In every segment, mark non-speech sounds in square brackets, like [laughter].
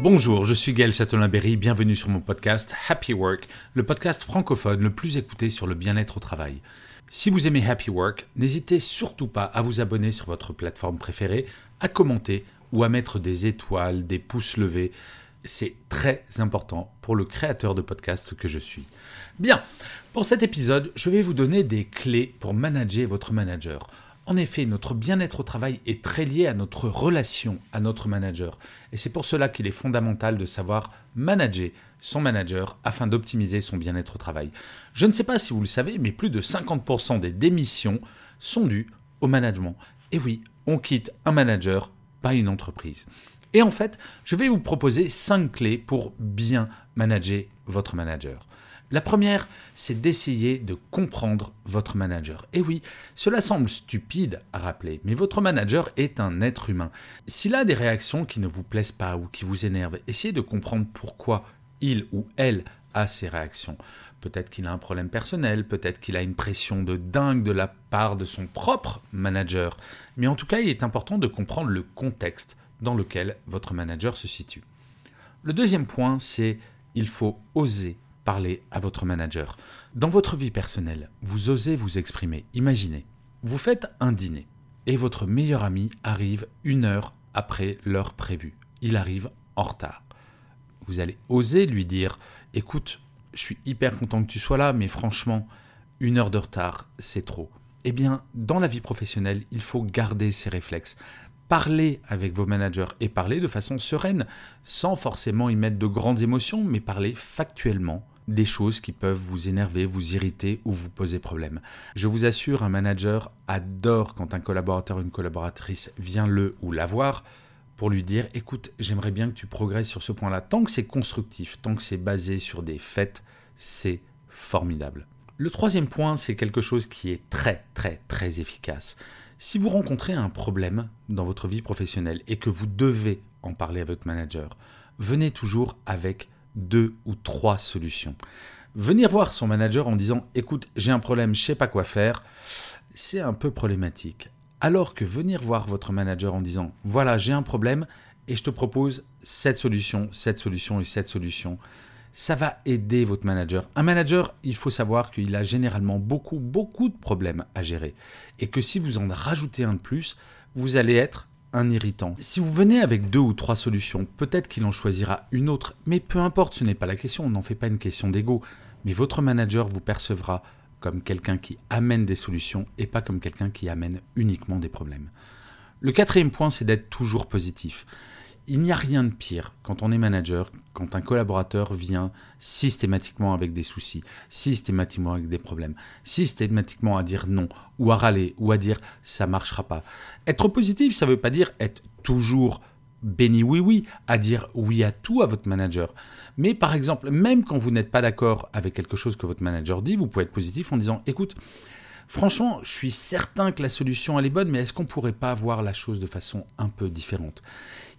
Bonjour, je suis Gaël Châtelain-Berry, bienvenue sur mon podcast Happy Work, le podcast francophone le plus écouté sur le bien-être au travail. Si vous aimez Happy Work, n'hésitez surtout pas à vous abonner sur votre plateforme préférée, à commenter ou à mettre des étoiles, des pouces levés. C'est très important pour le créateur de podcast que je suis. Bien, pour cet épisode, je vais vous donner des clés pour manager votre manager. En effet, notre bien-être au travail est très lié à notre relation à notre manager. Et c'est pour cela qu'il est fondamental de savoir manager son manager afin d'optimiser son bien-être au travail. Je ne sais pas si vous le savez, mais plus de 50% des démissions sont dues au management. Et oui, on quitte un manager, pas une entreprise. Et en fait, je vais vous proposer 5 clés pour bien manager votre manager. La première, c'est d'essayer de comprendre votre manager. Et oui, cela semble stupide à rappeler, mais votre manager est un être humain. S'il a des réactions qui ne vous plaisent pas ou qui vous énervent, essayez de comprendre pourquoi il ou elle a ces réactions. Peut-être qu'il a un problème personnel, peut-être qu'il a une pression de dingue de la part de son propre manager. Mais en tout cas, il est important de comprendre le contexte dans lequel votre manager se situe. Le deuxième point, c'est il faut oser parler à votre manager. Dans votre vie personnelle, vous osez vous exprimer. Imaginez, vous faites un dîner et votre meilleur ami arrive une heure après l'heure prévue. Il arrive en retard. Vous allez oser lui dire, écoute, je suis hyper content que tu sois là, mais franchement, une heure de retard, c'est trop. Eh bien, dans la vie professionnelle, il faut garder ces réflexes. Parler avec vos managers et parler de façon sereine, sans forcément y mettre de grandes émotions, mais parler factuellement des choses qui peuvent vous énerver, vous irriter ou vous poser problème. Je vous assure, un manager adore quand un collaborateur ou une collaboratrice vient le ou la voir pour lui dire écoute, j'aimerais bien que tu progresses sur ce point-là. Tant que c'est constructif, tant que c'est basé sur des faits, c'est formidable. Le troisième point, c'est quelque chose qui est très très très efficace. Si vous rencontrez un problème dans votre vie professionnelle et que vous devez en parler à votre manager, venez toujours avec deux ou trois solutions. Venir voir son manager en disant écoute, j'ai un problème, je sais pas quoi faire, c'est un peu problématique. Alors que venir voir votre manager en disant voilà, j'ai un problème et je te propose cette solution, cette solution et cette solution, ça va aider votre manager. Un manager, il faut savoir qu'il a généralement beaucoup, beaucoup de problèmes à gérer. Et que si vous en rajoutez un de plus, vous allez être un irritant. Si vous venez avec deux ou trois solutions, peut-être qu'il en choisira une autre, mais peu importe, ce n'est pas la question, on n'en fait pas une question d'ego. Mais votre manager vous percevra comme quelqu'un qui amène des solutions et pas comme quelqu'un qui amène uniquement des problèmes. Le quatrième point, c'est d'être toujours positif. Il n'y a rien de pire quand on est manager, quand un collaborateur vient systématiquement avec des soucis, systématiquement avec des problèmes, systématiquement à dire non, ou à râler, ou à dire ça marchera pas. Être positif, ça ne veut pas dire être toujours béni oui oui, à dire oui à tout à votre manager. Mais par exemple, même quand vous n'êtes pas d'accord avec quelque chose que votre manager dit, vous pouvez être positif en disant écoute, Franchement, je suis certain que la solution elle est bonne, mais est-ce qu'on pourrait pas voir la chose de façon un peu différente?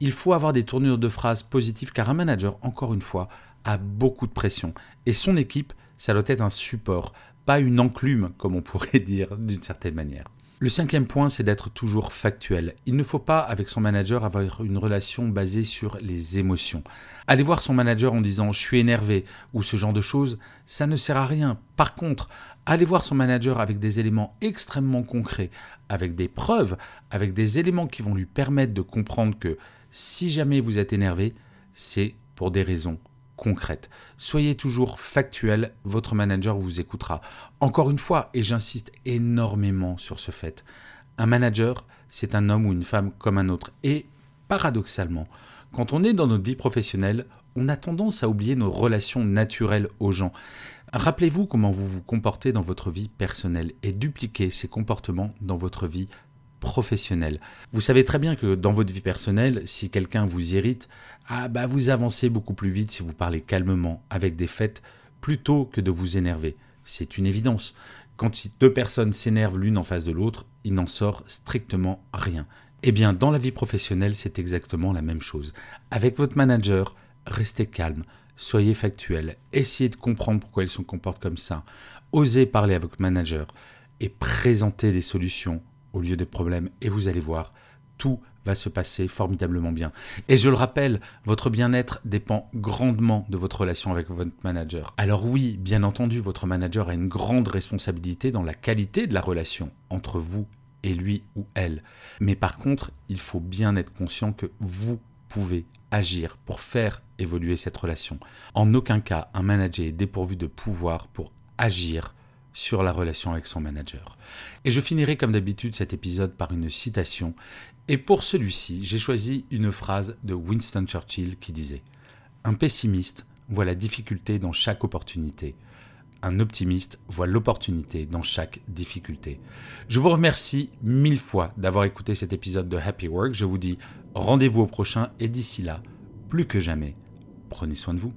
Il faut avoir des tournures de phrases positives car un manager, encore une fois, a beaucoup de pression et son équipe, ça doit être un support, pas une enclume comme on pourrait [laughs] dire d'une certaine manière. Le cinquième point, c'est d'être toujours factuel. Il ne faut pas, avec son manager, avoir une relation basée sur les émotions. Aller voir son manager en disant je suis énervé ou ce genre de choses, ça ne sert à rien. Par contre, Allez voir son manager avec des éléments extrêmement concrets, avec des preuves, avec des éléments qui vont lui permettre de comprendre que si jamais vous êtes énervé, c'est pour des raisons concrètes. Soyez toujours factuel, votre manager vous écoutera. Encore une fois, et j'insiste énormément sur ce fait, un manager, c'est un homme ou une femme comme un autre. Et paradoxalement, quand on est dans notre vie professionnelle, on a tendance à oublier nos relations naturelles aux gens. Rappelez-vous comment vous vous comportez dans votre vie personnelle et dupliquez ces comportements dans votre vie Vous savez très bien que dans votre vie personnelle, si quelqu'un vous irrite, ah bah vous avancez beaucoup plus vite si vous parlez calmement, avec des faits, plutôt que de vous énerver. C'est une évidence. Quand deux personnes s'énervent l'une en face de l'autre, il n'en sort strictement rien. Eh bien, dans la vie professionnelle, c'est exactement la même chose. Avec votre manager, restez calme, soyez factuel, essayez de comprendre pourquoi ils se comportent comme ça, osez parler avec votre manager et présenter des solutions au lieu des problèmes et vous allez voir, tout va se passer formidablement bien. Et je le rappelle, votre bien-être dépend grandement de votre relation avec votre manager. Alors oui, bien entendu, votre manager a une grande responsabilité dans la qualité de la relation entre vous et lui ou elle. Mais par contre, il faut bien être conscient que vous pouvez agir pour faire évoluer cette relation. En aucun cas, un manager est dépourvu de pouvoir pour agir sur la relation avec son manager. Et je finirai comme d'habitude cet épisode par une citation et pour celui-ci, j'ai choisi une phrase de Winston Churchill qui disait ⁇ Un pessimiste voit la difficulté dans chaque opportunité. Un optimiste voit l'opportunité dans chaque difficulté. Je vous remercie mille fois d'avoir écouté cet épisode de Happy Work. Je vous dis rendez-vous au prochain et d'ici là, plus que jamais, prenez soin de vous.